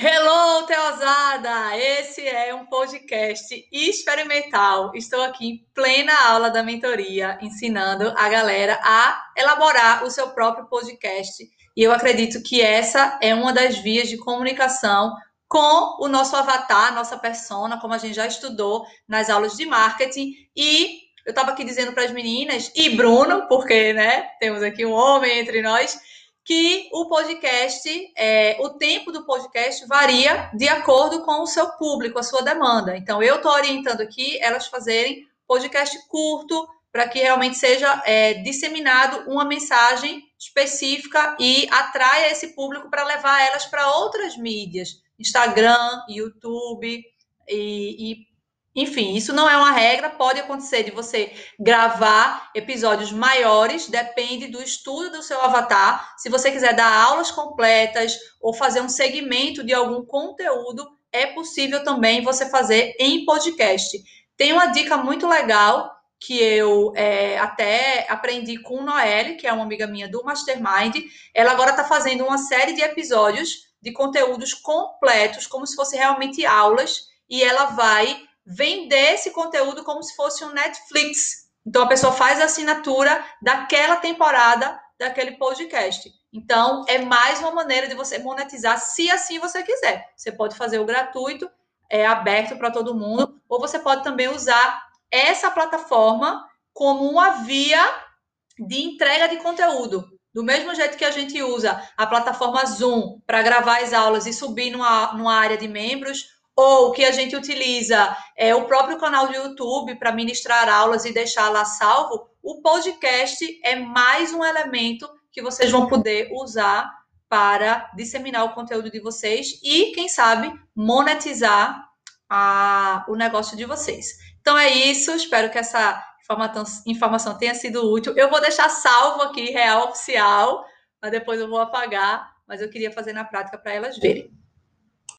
Hello, Teosada! Esse é um podcast experimental. Estou aqui em plena aula da mentoria, ensinando a galera a elaborar o seu próprio podcast. E eu acredito que essa é uma das vias de comunicação com o nosso avatar, nossa persona, como a gente já estudou nas aulas de marketing. E eu estava aqui dizendo para as meninas, e Bruno, porque né, temos aqui um homem entre nós que o podcast, é, o tempo do podcast varia de acordo com o seu público, a sua demanda. Então, eu estou orientando aqui elas fazerem podcast curto, para que realmente seja é, disseminado uma mensagem específica e atraia esse público para levar elas para outras mídias, Instagram, YouTube e, e enfim, isso não é uma regra, pode acontecer de você gravar episódios maiores, depende do estudo do seu avatar. Se você quiser dar aulas completas ou fazer um segmento de algum conteúdo, é possível também você fazer em podcast. Tem uma dica muito legal que eu é, até aprendi com Noelle, que é uma amiga minha do Mastermind. Ela agora está fazendo uma série de episódios de conteúdos completos, como se fosse realmente aulas, e ela vai vender esse conteúdo como se fosse um Netflix. Então a pessoa faz a assinatura daquela temporada daquele podcast. Então é mais uma maneira de você monetizar, se assim você quiser. Você pode fazer o gratuito, é aberto para todo mundo, ou você pode também usar essa plataforma como uma via de entrega de conteúdo. Do mesmo jeito que a gente usa a plataforma Zoom para gravar as aulas e subir numa, numa área de membros, ou que a gente utiliza é, o próprio canal do YouTube para ministrar aulas e deixar lá salvo, o podcast é mais um elemento que vocês vão poder usar para disseminar o conteúdo de vocês e, quem sabe, monetizar a, o negócio de vocês. Então é isso, espero que essa informação tenha sido útil. Eu vou deixar salvo aqui, real oficial, mas depois eu vou apagar, mas eu queria fazer na prática para elas verem.